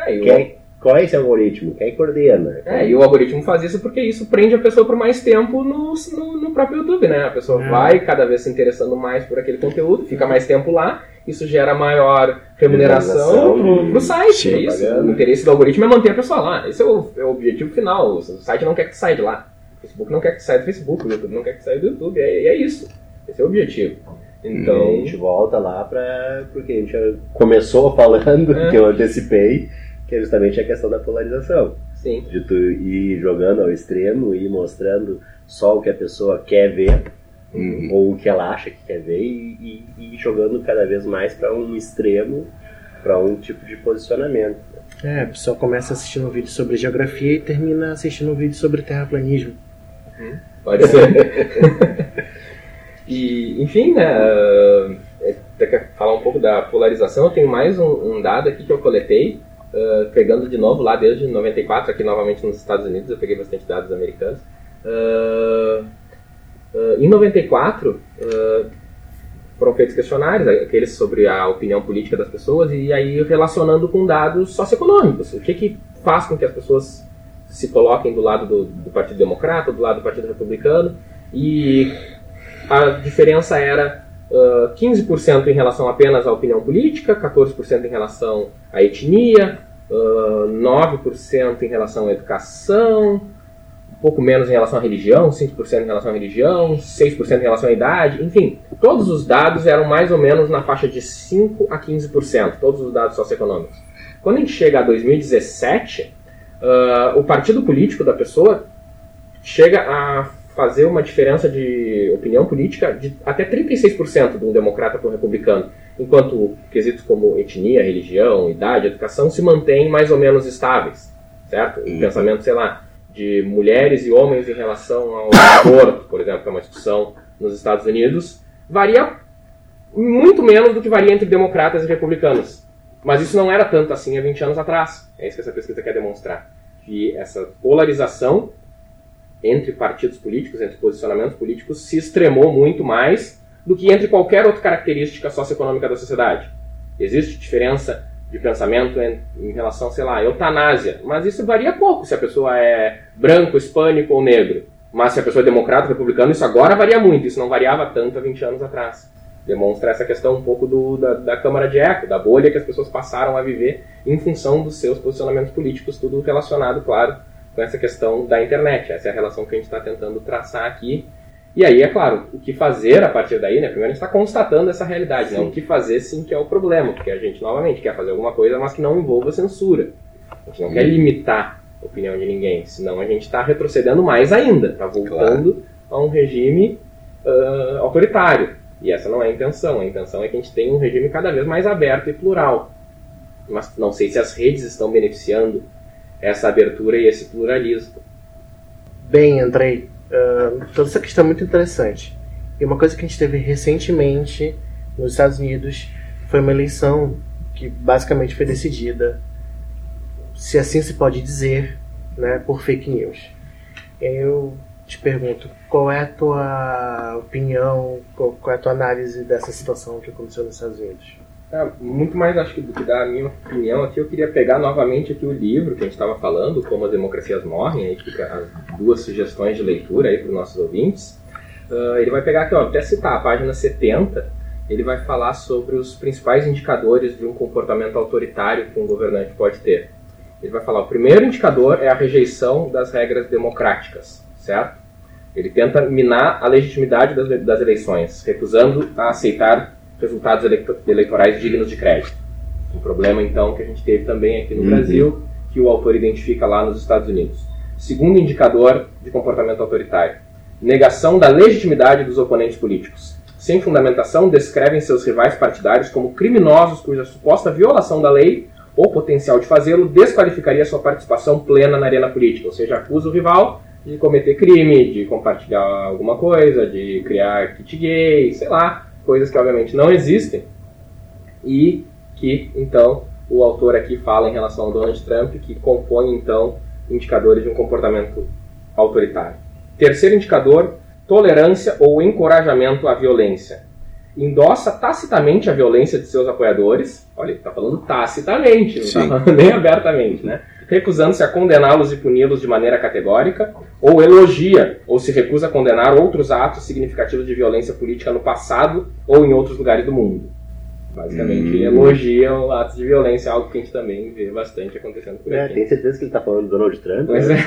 Quem, qual é esse algoritmo? Quem coordena? É, e o algoritmo faz isso porque isso prende a pessoa por mais tempo no, no, no próprio YouTube, né? A pessoa é. vai cada vez se interessando mais por aquele conteúdo, fica mais tempo lá, isso gera maior remuneração pro, pro site. É isso. O interesse do algoritmo é manter a pessoa lá. Esse é o, é o objetivo final. O site não quer que tu saia de lá. O Facebook não quer que tu saia do Facebook, o YouTube não quer que tu saia do YouTube. É, é isso. Esse é o objetivo. Então, a gente volta lá para porque a gente começou falando é. que eu antecipei, que é justamente a questão da polarização. Sim. De tu ir jogando ao extremo e mostrando só o que a pessoa quer ver uhum. ou o que ela acha que quer ver e, e, e jogando cada vez mais para um extremo, para um tipo de posicionamento. É, a pessoa começa assistindo um vídeo sobre geografia e termina assistindo um vídeo sobre terraplanismo. Uhum. Pode ser. E, enfim, né, uh, falar um pouco da polarização, eu tenho mais um, um dado aqui que eu coletei, uh, pegando de novo lá desde 94, aqui novamente nos Estados Unidos, eu peguei bastante dados americanos. Uh, em 94, foram feitos questionários, aqueles sobre a opinião política das pessoas, e aí relacionando com dados socioeconômicos. O que, que faz com que as pessoas se coloquem do lado do, do Partido Democrata, do lado do Partido Republicano, e a diferença era uh, 15% em relação apenas à opinião política, 14% em relação à etnia, uh, 9% em relação à educação, um pouco menos em relação à religião, 5% em relação à religião, 6% em relação à idade, enfim, todos os dados eram mais ou menos na faixa de 5 a 15%, todos os dados socioeconômicos. Quando a gente chega a 2017, uh, o partido político da pessoa chega a fazer uma diferença de opinião política de até 36% de um democrata para um republicano, enquanto quesitos como etnia, religião, idade, educação se mantêm mais ou menos estáveis, certo? O pensamento, sei lá, de mulheres e homens em relação ao aborto, por exemplo, que é uma discussão nos Estados Unidos, varia muito menos do que varia entre democratas e republicanos. Mas isso não era tanto assim há 20 anos atrás. É isso que essa pesquisa quer demonstrar. Que essa polarização entre partidos políticos, entre posicionamentos políticos, se extremou muito mais do que entre qualquer outra característica socioeconômica da sociedade. Existe diferença de pensamento em, em, relação, sei lá, eutanásia, mas isso varia pouco se a pessoa é branco, hispânico ou negro. Mas se a pessoa é democrata, republicano, isso agora varia muito, isso não variava tanto há 20 anos atrás. Demonstra essa questão um pouco do, da, da câmara de eco, da bolha que as pessoas passaram a viver em função dos seus posicionamentos políticos, tudo relacionado, claro, com essa questão da internet. Essa é a relação que a gente está tentando traçar aqui. E aí, é claro, o que fazer a partir daí, né? Primeiro a gente está constatando essa realidade, sim. né? O que fazer sim que é o problema, porque a gente, novamente, quer fazer alguma coisa, mas que não envolva censura. A gente não quer limitar a opinião de ninguém, senão a gente está retrocedendo mais ainda, está voltando claro. a um regime uh, autoritário. E essa não é a intenção. A intenção é que a gente tenha um regime cada vez mais aberto e plural. Mas não sei se as redes estão beneficiando essa abertura e esse pluralismo. Bem, Andrei, uh, toda essa questão é muito interessante. E uma coisa que a gente teve recentemente nos Estados Unidos foi uma eleição que basicamente foi decidida, se assim se pode dizer, né, por fake news. Eu te pergunto, qual é a tua opinião, qual é a tua análise dessa situação que aconteceu nos Estados Unidos? É, muito mais acho que do que dar a minha opinião aqui, eu queria pegar novamente aqui o livro que a gente estava falando, Como as Democracias Morrem, aí fica as duas sugestões de leitura aí para os nossos ouvintes. Uh, ele vai pegar aqui, ó, até citar a página 70, ele vai falar sobre os principais indicadores de um comportamento autoritário que um governante pode ter. Ele vai falar, o primeiro indicador é a rejeição das regras democráticas, certo? Ele tenta minar a legitimidade das eleições, recusando a aceitar resultados eleitorais dignos de crédito. Um problema, então, que a gente teve também aqui no uhum. Brasil, que o autor identifica lá nos Estados Unidos. Segundo indicador de comportamento autoritário: negação da legitimidade dos oponentes políticos. Sem fundamentação, descrevem seus rivais partidários como criminosos cuja suposta violação da lei ou potencial de fazê-lo desqualificaria sua participação plena na arena política. Ou seja, acusa o rival de cometer crime, de compartilhar alguma coisa, de criar kit gay, sei lá, coisas que obviamente não existem e que então o autor aqui fala em relação ao Donald Trump que compõe então indicadores de um comportamento autoritário. Terceiro indicador, tolerância ou encorajamento à violência. Endossa tacitamente a violência de seus apoiadores. Olha, ele está falando tacitamente, não está falando nem abertamente, né? Recusando-se a condená-los e puni-los de maneira categórica, ou elogia ou se recusa a condenar outros atos significativos de violência política no passado ou em outros lugares do mundo. Basicamente, hum. elogiam atos de violência, algo que a gente também vê bastante acontecendo por é, aqui. Tem certeza que ele está falando do Donald Trump? Pois né?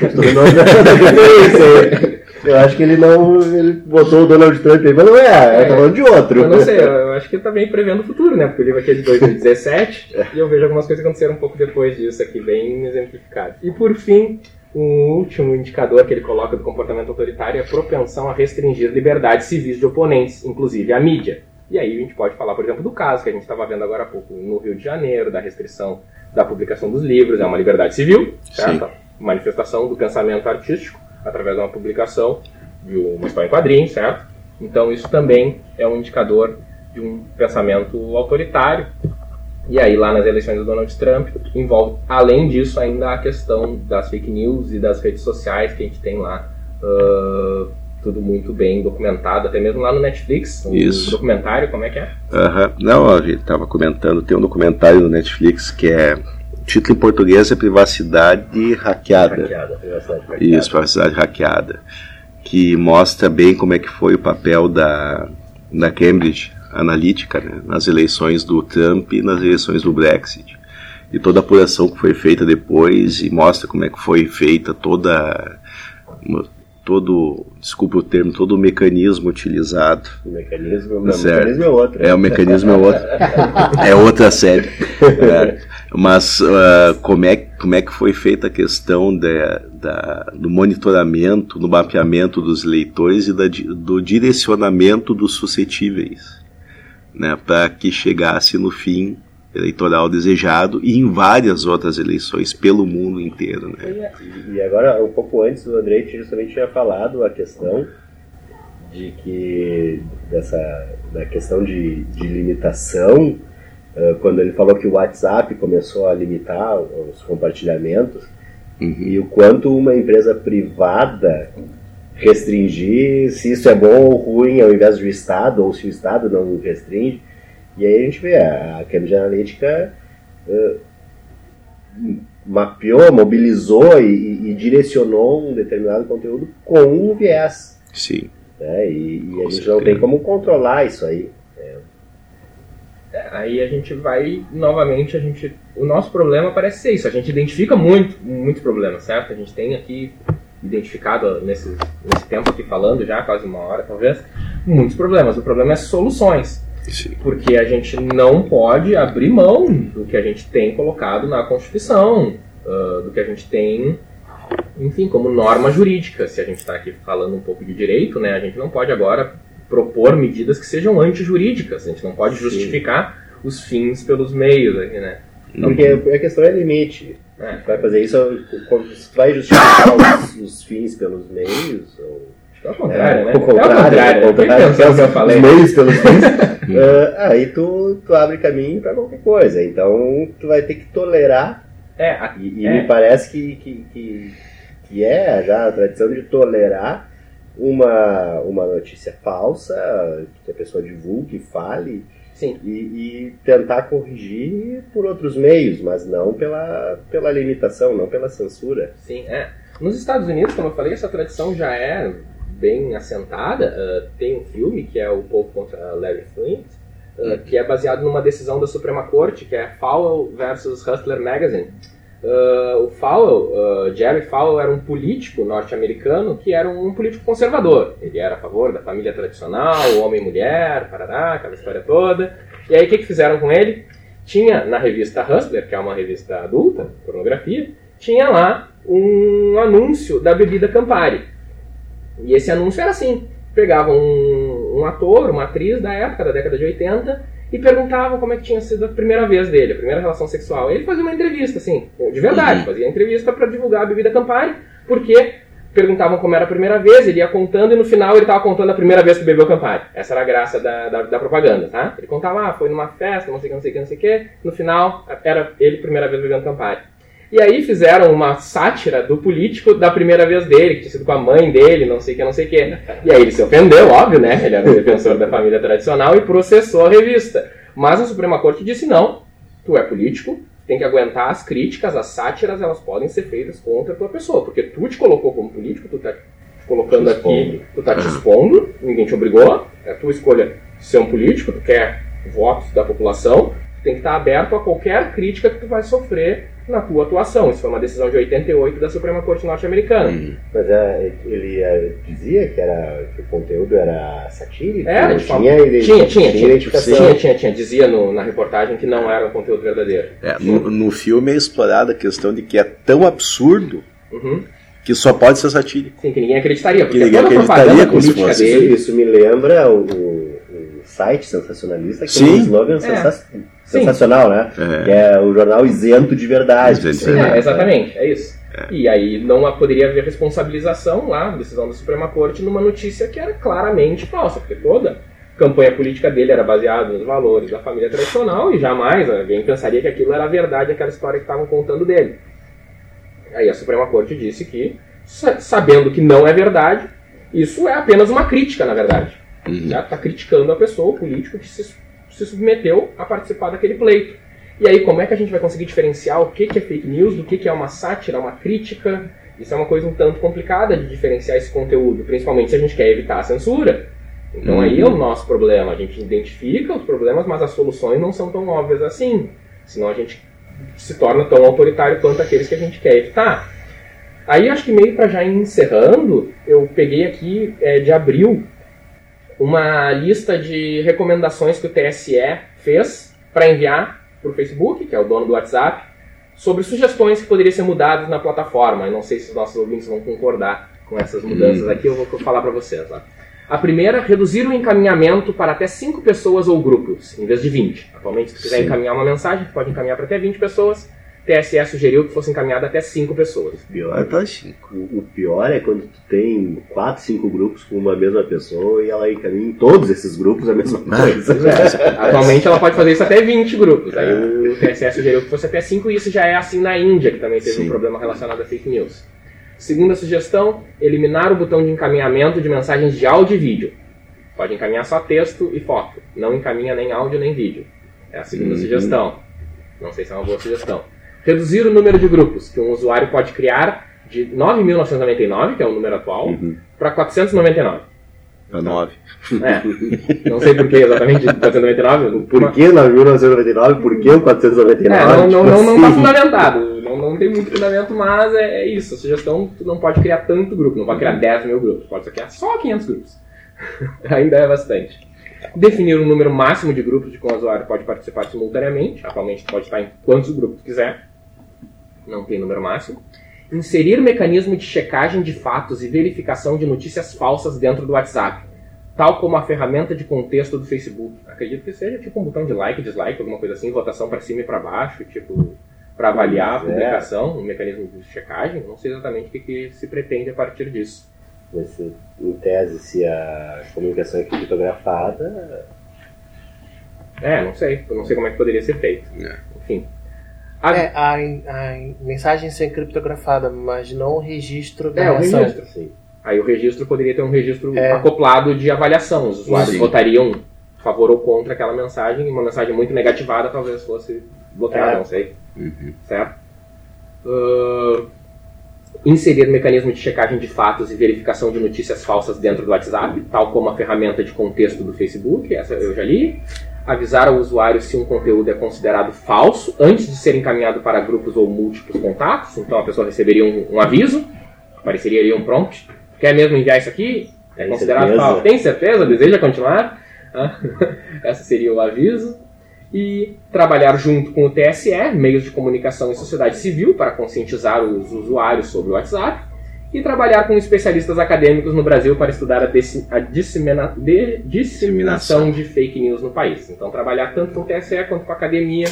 é. eu acho que ele não ele botou o Donald Trump aí, mas não é, é. ele está falando de outro. Eu não sei, eu acho que ele está bem prevendo o futuro, né? Porque o livro aqui é de 2017 e eu vejo algumas coisas que aconteceram um pouco depois disso aqui, bem exemplificadas. E por fim, um último indicador que ele coloca do comportamento autoritário é a propensão a restringir liberdades civis de oponentes, inclusive a mídia. E aí a gente pode falar, por exemplo, do caso que a gente estava vendo agora há pouco no Rio de Janeiro, da restrição da publicação dos livros, é uma liberdade civil, certo? Sim. Manifestação do pensamento artístico através de uma publicação de uma história em quadrinhos, certo? Então isso também é um indicador de um pensamento autoritário. E aí lá nas eleições do Donald Trump envolve, além disso, ainda a questão das fake news e das redes sociais que a gente tem lá. Uh, tudo muito bem documentado, até mesmo lá no Netflix, um Isso. documentário, como é que é? Uhum. Não, a gente estava comentando, tem um documentário no Netflix que é título em português é Privacidade Hackeada. Hackeada, privacidade hackeada. Isso, Privacidade Hackeada. Que mostra bem como é que foi o papel da, da Cambridge Analytica né, nas eleições do Trump e nas eleições do Brexit. E toda a apuração que foi feita depois e mostra como é que foi feita toda todo, desculpa o termo, todo o mecanismo utilizado. O mecanismo, o mecanismo é outro. É, o mecanismo é outro. é outra série. É, mas uh, como, é, como é que foi feita a questão de, da, do monitoramento, do mapeamento dos leitores e da, do direcionamento dos suscetíveis? Né, para que chegasse no fim eleitoral desejado e em várias outras eleições pelo mundo inteiro. Né? E agora, um pouco antes, o Andrei justamente tinha falado a questão de que dessa da questão de, de limitação quando ele falou que o WhatsApp começou a limitar os compartilhamentos uhum. e o quanto uma empresa privada restringir se isso é bom ou ruim ao invés do Estado ou se o Estado não restringe e aí a gente vê, a Cambridge Analytica uh, mapeou, mobilizou e, e, direcionou um determinado conteúdo com um viés. Sim. Né? E, e a gente não tem como controlar isso aí. É. É, aí a gente vai, novamente, a gente. O nosso problema parece ser isso. A gente identifica muito, muitos problemas, certo? A gente tem aqui identificado nesse, nesse tempo aqui falando já, quase uma hora talvez, muitos problemas. O problema é soluções. Sim. Porque a gente não pode abrir mão do que a gente tem colocado na Constituição, uh, do que a gente tem, enfim, como norma jurídica. Se a gente está aqui falando um pouco de direito, né, a gente não pode agora propor medidas que sejam antijurídicas. A gente não pode justificar Sim. os fins pelos meios aqui, né? Porque a questão é limite. É. Vai fazer isso, vai justificar os, os fins pelos meios? Ou é o contrário, é, né? O contrário, é o contrário. Né? que eu falei. Os meios pelos fins. uh, aí tu, tu abre caminho para qualquer coisa. Então tu vai ter que tolerar. É, e, e é. me parece que, que, que, que, é já a tradição de tolerar uma, uma notícia falsa que a pessoa divulgue, fale. Sim. E, e, tentar corrigir por outros meios, mas não pela, pela limitação, não pela censura. Sim, é. Nos Estados Unidos, como eu falei, essa tradição já é bem assentada. Uh, tem um filme que é o Povo contra Larry Flint, uh, que é baseado numa decisão da Suprema Corte, que é Fowler versus Hustler Magazine. Uh, o Fowler, Jerry Fowler, era um político norte-americano que era um político conservador. Ele era a favor da família tradicional, homem e mulher, parará, aquela história toda. E aí o que, que fizeram com ele? Tinha na revista Hustler, que é uma revista adulta, pornografia, tinha lá um anúncio da bebida Campari. E esse anúncio era assim: pegavam um, um, ator, uma atriz da época, da década de 80, e perguntavam como é que tinha sido a primeira vez dele, a primeira relação sexual. Ele fazia uma entrevista, assim, de verdade, uhum. fazia entrevista para divulgar a bebida Campari, porque perguntavam como era a primeira vez, ele ia contando e no final ele estava contando a primeira vez que bebeu Campari. Essa era a graça da, da, da, propaganda, tá? Ele contava, ah, foi numa festa, não sei o que, não sei o que, não sei o que. No final, era ele primeira vez bebendo Campari. E aí fizeram uma sátira do político da primeira vez dele, que tinha sido com a mãe dele, não sei o que, não sei o que. E aí ele se ofendeu, óbvio, né? Ele era um defensor da família tradicional e processou a revista. Mas a Suprema Corte disse não, tu é político, tem que aguentar as críticas, as sátiras, elas podem ser feitas contra a tua pessoa, porque tu te colocou como político, tu tá te colocando te aqui, tu tá te expondo, ninguém te obrigou, é tua escolha ser um político, tu quer votos da população, tem que estar aberto a qualquer crítica que tu vai sofrer na tua atuação. Isso foi uma decisão de 88 da Suprema Corte Norte-Americana. Uhum. Mas é, ele é, dizia que, era, que o conteúdo era satírico? Era, não tinha, tinha, tinha, tinha, tinha, tinha, tinha, dizia no, na reportagem que não era um conteúdo verdadeiro. É, no, no filme é explorada a questão de que é tão absurdo uhum. que só pode ser satírico. Sim, que ninguém acreditaria. Porque que ninguém acreditaria com política dele... Isso me lembra o, o, site sensacionalista que Sim. tem um slogan é. sensacional sensacional, né? É. Que é o jornal isento de verdade. Isento de verdade. É, exatamente, é isso. É. E aí não poderia haver responsabilização lá, decisão da Suprema Corte, numa notícia que era claramente falsa, porque toda campanha política dele era baseada nos valores da família tradicional e jamais alguém pensaria que aquilo era verdade, aquela história que estavam contando dele. Aí a Suprema Corte disse que, sabendo que não é verdade, isso é apenas uma crítica, na verdade. Uhum. Já está criticando a pessoa, o político que se se submeteu a participar daquele pleito. E aí, como é que a gente vai conseguir diferenciar o que, é fake news do que, é uma sátira, uma crítica? Isso é uma coisa um tanto complicada de diferenciar esse conteúdo, principalmente se a gente quer evitar a censura. Então uhum. aí é o nosso problema. A gente identifica os problemas, mas as soluções não são tão óbvias assim. Senão a gente se torna tão autoritário quanto aqueles que a gente quer evitar. Aí acho que meio para já ir encerrando, eu peguei aqui é, de abril uma lista de recomendações que o TSE fez para enviar para o Facebook, que é o dono do WhatsApp, sobre sugestões que poderiam ser mudadas na plataforma. Eu não sei se os nossos ouvintes vão concordar com essas mudanças hum. aqui, eu vou falar para vocês. A primeira, reduzir o encaminhamento para até 5 pessoas ou grupos, em vez de 20. Atualmente, se quiser Sim. encaminhar uma mensagem, pode encaminhar para até 20 pessoas. TSE sugeriu que fosse encaminhado até cinco pessoas. O pior, até cinco. O, pior é quando tu tem quatro, cinco grupos com uma mesma pessoa e ela encaminha em todos esses grupos a mesma coisa. É. Atualmente ela pode fazer isso até 20 grupos. Aí o TSE sugeriu que fosse até cinco e isso já é assim na Índia, que também teve Sim. um problema relacionado a fake news. Segunda sugestão, eliminar o botão de encaminhamento de mensagens de áudio e vídeo. Pode encaminhar só texto e foto. Não encaminha nem áudio nem vídeo. É a segunda uhum. sugestão. Não sei se é uma boa sugestão reduzir o número de grupos que um usuário pode criar de 9.999, que é o número atual, uhum. para 499. Para 9. É. Não sei por que exatamente 499. Por que 9.999? Por que o 499? É, não, não, não, não tá fundamentado. Não, não tem muito fundamento, mas é, é isso. A sugestão, tu não pode criar tanto grupo. Não pode criar 10 mil grupos. Pode criar só 500 grupos. Ainda é bastante. Definir um número máximo de grupos de que o usuário pode participar simultaneamente. Atualmente pode estar em quantos grupos quiser não tem número máximo. Inserir mecanismo de checagem de fatos e verificação de notícias falsas dentro do WhatsApp, tal como a ferramenta de contexto do Facebook. Acredito que seja tipo um botão de like, dislike, alguma coisa assim, votação para cima e para baixo, tipo para avaliar a é. publicação, um mecanismo de checagem. Não sei exatamente o que, que se pretende a partir disso. Mas, em tese, se a comunicação é criptografada. É, não sei. Eu não sei como é que poderia ser feito. É. Enfim. A... É, a, a mensagem ser criptografada, mas não o registro da É, o registro, sim. Aí o registro poderia ter um registro é. acoplado de avaliação. Os usuários sim. votariam a favor ou contra aquela mensagem, e uma mensagem muito negativada talvez fosse bloqueada, é. não sei. Uhum. Certo? Uh, inserir mecanismo de checagem de fatos e verificação de notícias falsas dentro do WhatsApp, tal como a ferramenta de contexto do Facebook, essa eu já li avisar ao usuário se um conteúdo é considerado falso antes de ser encaminhado para grupos ou múltiplos contatos. Então a pessoa receberia um, um aviso, apareceria ali um prompt. Quer mesmo enviar isso aqui? É considerado certeza? falso. Tem certeza? Deseja continuar? Ah, essa seria o aviso. E trabalhar junto com o TSE, meios de comunicação e sociedade civil, para conscientizar os usuários sobre o WhatsApp e trabalhar com especialistas acadêmicos no Brasil para estudar a, a dissemina de disseminação de fake news no país. Então, trabalhar tanto com o TSE quanto com a academia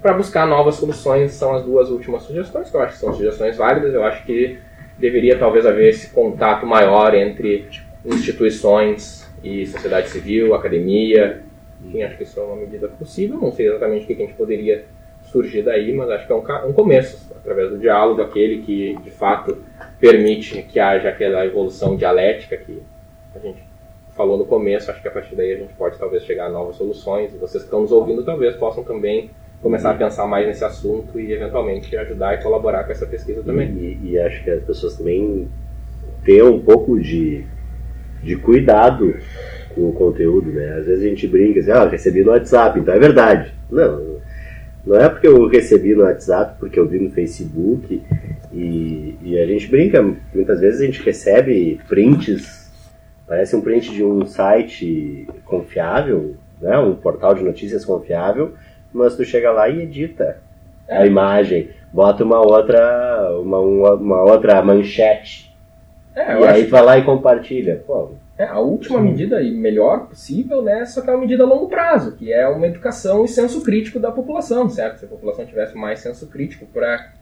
para buscar novas soluções são as duas últimas sugestões, que eu acho que são sugestões válidas. Eu acho que deveria talvez haver esse contato maior entre instituições e sociedade civil, academia. Enfim, acho que isso é uma medida possível. Não sei exatamente o que a gente poderia surgir daí, mas acho que é um, um começo, através do diálogo, aquele que de fato permite que haja aquela evolução dialética que a gente falou no começo. Acho que a partir daí a gente pode talvez chegar a novas soluções. E vocês que estão nos ouvindo talvez possam também começar a pensar mais nesse assunto e eventualmente ajudar e colaborar com essa pesquisa também. E, e acho que as pessoas também tenham um pouco de, de cuidado com o conteúdo, né? Às vezes a gente brinca assim, ah, recebi no WhatsApp, então é verdade. Não, não é porque eu recebi no WhatsApp, porque eu vi no Facebook e, e a gente brinca, muitas vezes a gente recebe prints, parece um print de um site confiável, né? um portal de notícias confiável, mas tu chega lá e edita a imagem, bota uma outra, uma, uma, outra manchete. É, e aí vai lá e compartilha. Pô, é, a última medida e melhor possível, né, só que é uma medida a longo prazo, que é uma educação e senso crítico da população, certo? Se a população tivesse mais senso crítico para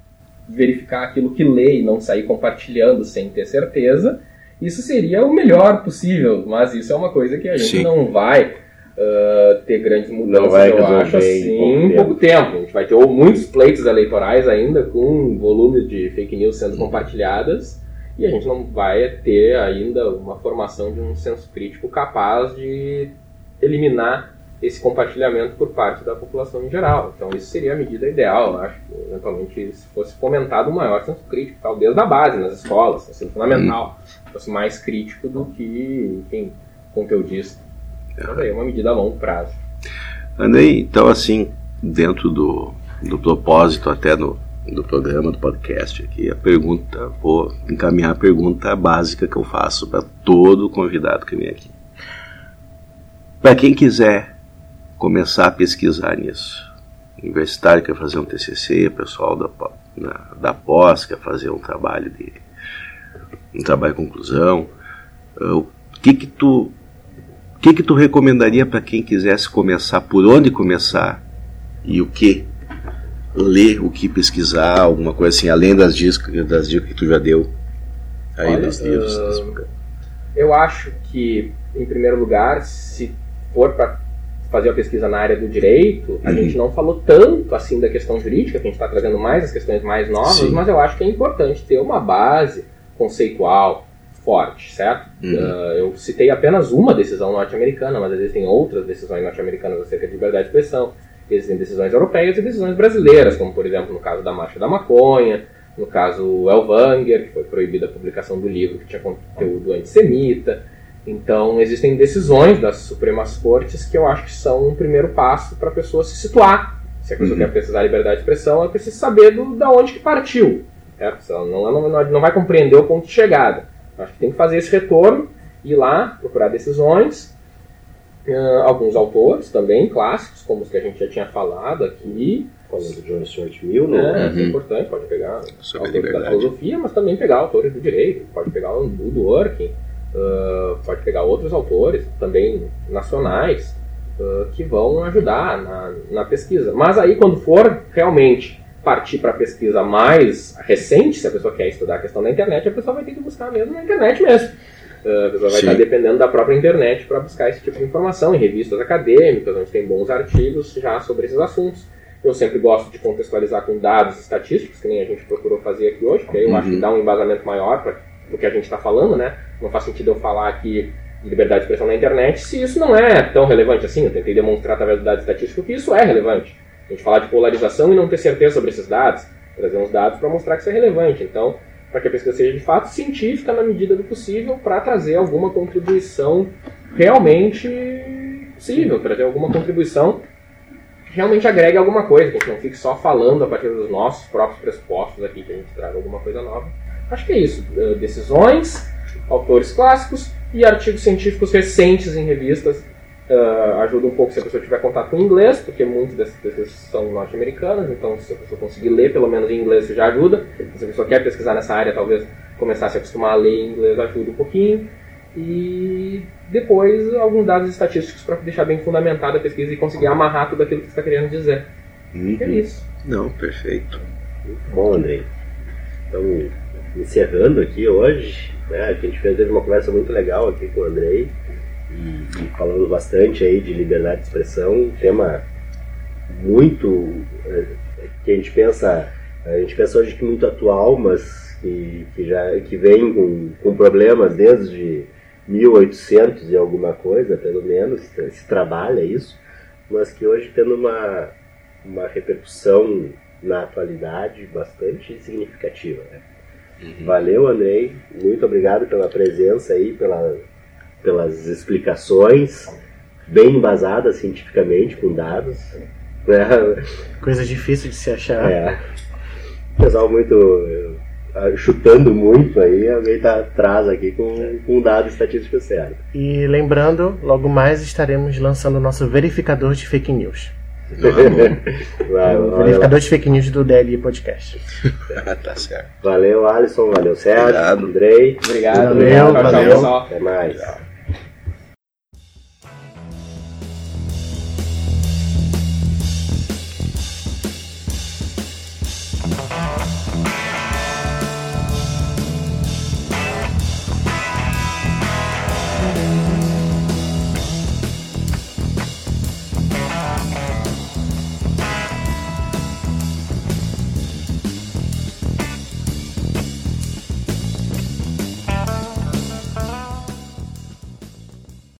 verificar aquilo que lê e não sair compartilhando sem ter certeza, isso seria o melhor possível, mas isso é uma coisa que a gente Sim. não vai uh, ter grandes mudanças, vai eu acho, assim, em pouco, tempo. A gente vai ter muitos pleitos eleitorais ainda com volumes de fake news sendo compartilhadas e a gente não vai ter ainda uma formação de um senso crítico capaz de eliminar esse compartilhamento por parte da população em geral. Então isso seria a medida ideal, acho, que eventualmente se fosse fomentado um maior senso crítico, talvez da base, nas escolas, ensino fundamental, fosse mais crítico do que, enfim, conteudista. Então é uma medida a longo prazo. Andei, então assim, dentro do, do propósito até no, do programa, do podcast aqui, a pergunta, vou encaminhar a pergunta básica que eu faço para todo convidado que vem aqui. Para quem quiser começar a pesquisar nisso. Universitário quer fazer um TCC, pessoal da, na, da pós quer fazer um trabalho de um trabalho de conclusão. Uh, o que que tu o que que tu recomendaria para quem quisesse começar, por onde começar e o que ler, o que pesquisar, alguma coisa assim, além das dicas, das dicas que tu já deu aí Olha, nos livros? Uh, eu acho que, em primeiro lugar, se for para fazer a pesquisa na área do direito, a uhum. gente não falou tanto assim da questão jurídica, que a gente está trazendo mais as questões mais novas, Sim. mas eu acho que é importante ter uma base conceitual forte, certo? Uhum. Uh, eu citei apenas uma decisão norte-americana, mas existem outras decisões norte-americanas acerca de liberdade de expressão, existem decisões europeias e decisões brasileiras, como por exemplo no caso da marcha da maconha, no caso Elvanger, que foi proibida a publicação do livro que tinha conteúdo antissemita, então, existem decisões das Supremas Cortes que eu acho que são um primeiro passo para a pessoa se situar. Se a pessoa uhum. quer precisar de liberdade de expressão, ela precisa saber do, da onde que partiu. Certo? Ela não, não, não vai compreender o ponto de chegada. Eu acho que tem que fazer esse retorno, ir lá, procurar decisões. Uh, alguns autores também, clássicos, como os que a gente já tinha falado aqui. Falando do John Stuart Mill, né? É, uhum. é importante, pode pegar Sobre autores da filosofia, mas também pegar autores do direito, pode pegar o Woodworking uh, pode pegar outros autores, também nacionais, uh, que vão ajudar na, na pesquisa. Mas aí, quando for realmente partir para a pesquisa mais recente, se a pessoa quer estudar a questão da internet, a pessoa vai ter que buscar mesmo na internet mesmo. Uh, a pessoa vai Sim. estar dependendo da própria internet para buscar esse tipo de informação em revistas acadêmicas, onde tem bons artigos já sobre esses assuntos. Eu sempre gosto de contextualizar com dados estatísticos, que nem a gente procurou fazer aqui hoje, porque aí eu uhum. acho que uhum. dá um embasamento maior para do que a gente está falando, né? Não faz sentido eu falar aqui de liberdade de expressão na internet se isso não é tão relevante assim. Eu tentei demonstrar através do dado estatístico que isso é relevante. A gente falar de polarização e não ter certeza sobre esses dados, trazer uns dados para mostrar que isso é relevante. Então, para que a pesquisa seja de fato científica na medida do possível, para trazer alguma contribuição realmente possível, trazer alguma contribuição que realmente agregue alguma coisa, que a gente não fique só falando a partir dos nossos próprios pressupostos aqui, que a gente traga alguma coisa nova. Acho que é isso. Eh, decisões, autores clássicos e artigos científicos recentes em revistas. Uh, ajuda um pouco se a pessoa tiver contato com inglês, porque muitas dessas pesquisas são norte-americanas, então se a pessoa conseguir ler pelo menos em inglês, isso já ajuda. Se a pessoa quer pesquisar nessa área, talvez começar a se acostumar a ler em inglês ajuda um pouquinho. E depois alguns dados estatísticos para deixar bem fundamentada a pesquisa e conseguir amarrar tudo aquilo que você está querendo dizer. Uhum. É isso. Não, perfeito. Bom, Andrei. Então, encerrando aqui hoje. Né? A gente fez teve uma conversa muito legal aqui com o Andrei e, e falando bastante aí de liberdade de expressão, um tema muito é, que a gente pensa a gente pensa hoje que muito atual, mas que, que já que vem com, com problemas desde 1800 e alguma coisa, pelo menos se trabalha isso, mas que hoje tendo uma uma repercussão na atualidade bastante significativa. Né? Uhum. Valeu, Andrei. Muito obrigado pela presença aí, pela, pelas explicações bem embasadas cientificamente, com dados. Né? Coisa difícil de se achar. É. Pessoal muito uh, chutando muito aí, alguém tá atrás aqui com, com um dado estatístico certo. E lembrando, logo mais estaremos lançando o nosso verificador de fake news. Vai, o verificador de fake news do DLI Podcast. tá certo. Valeu, Alisson. Valeu, Sérgio. Obrigado. Andrei. Obrigado. Valeu, valeu. Até mais.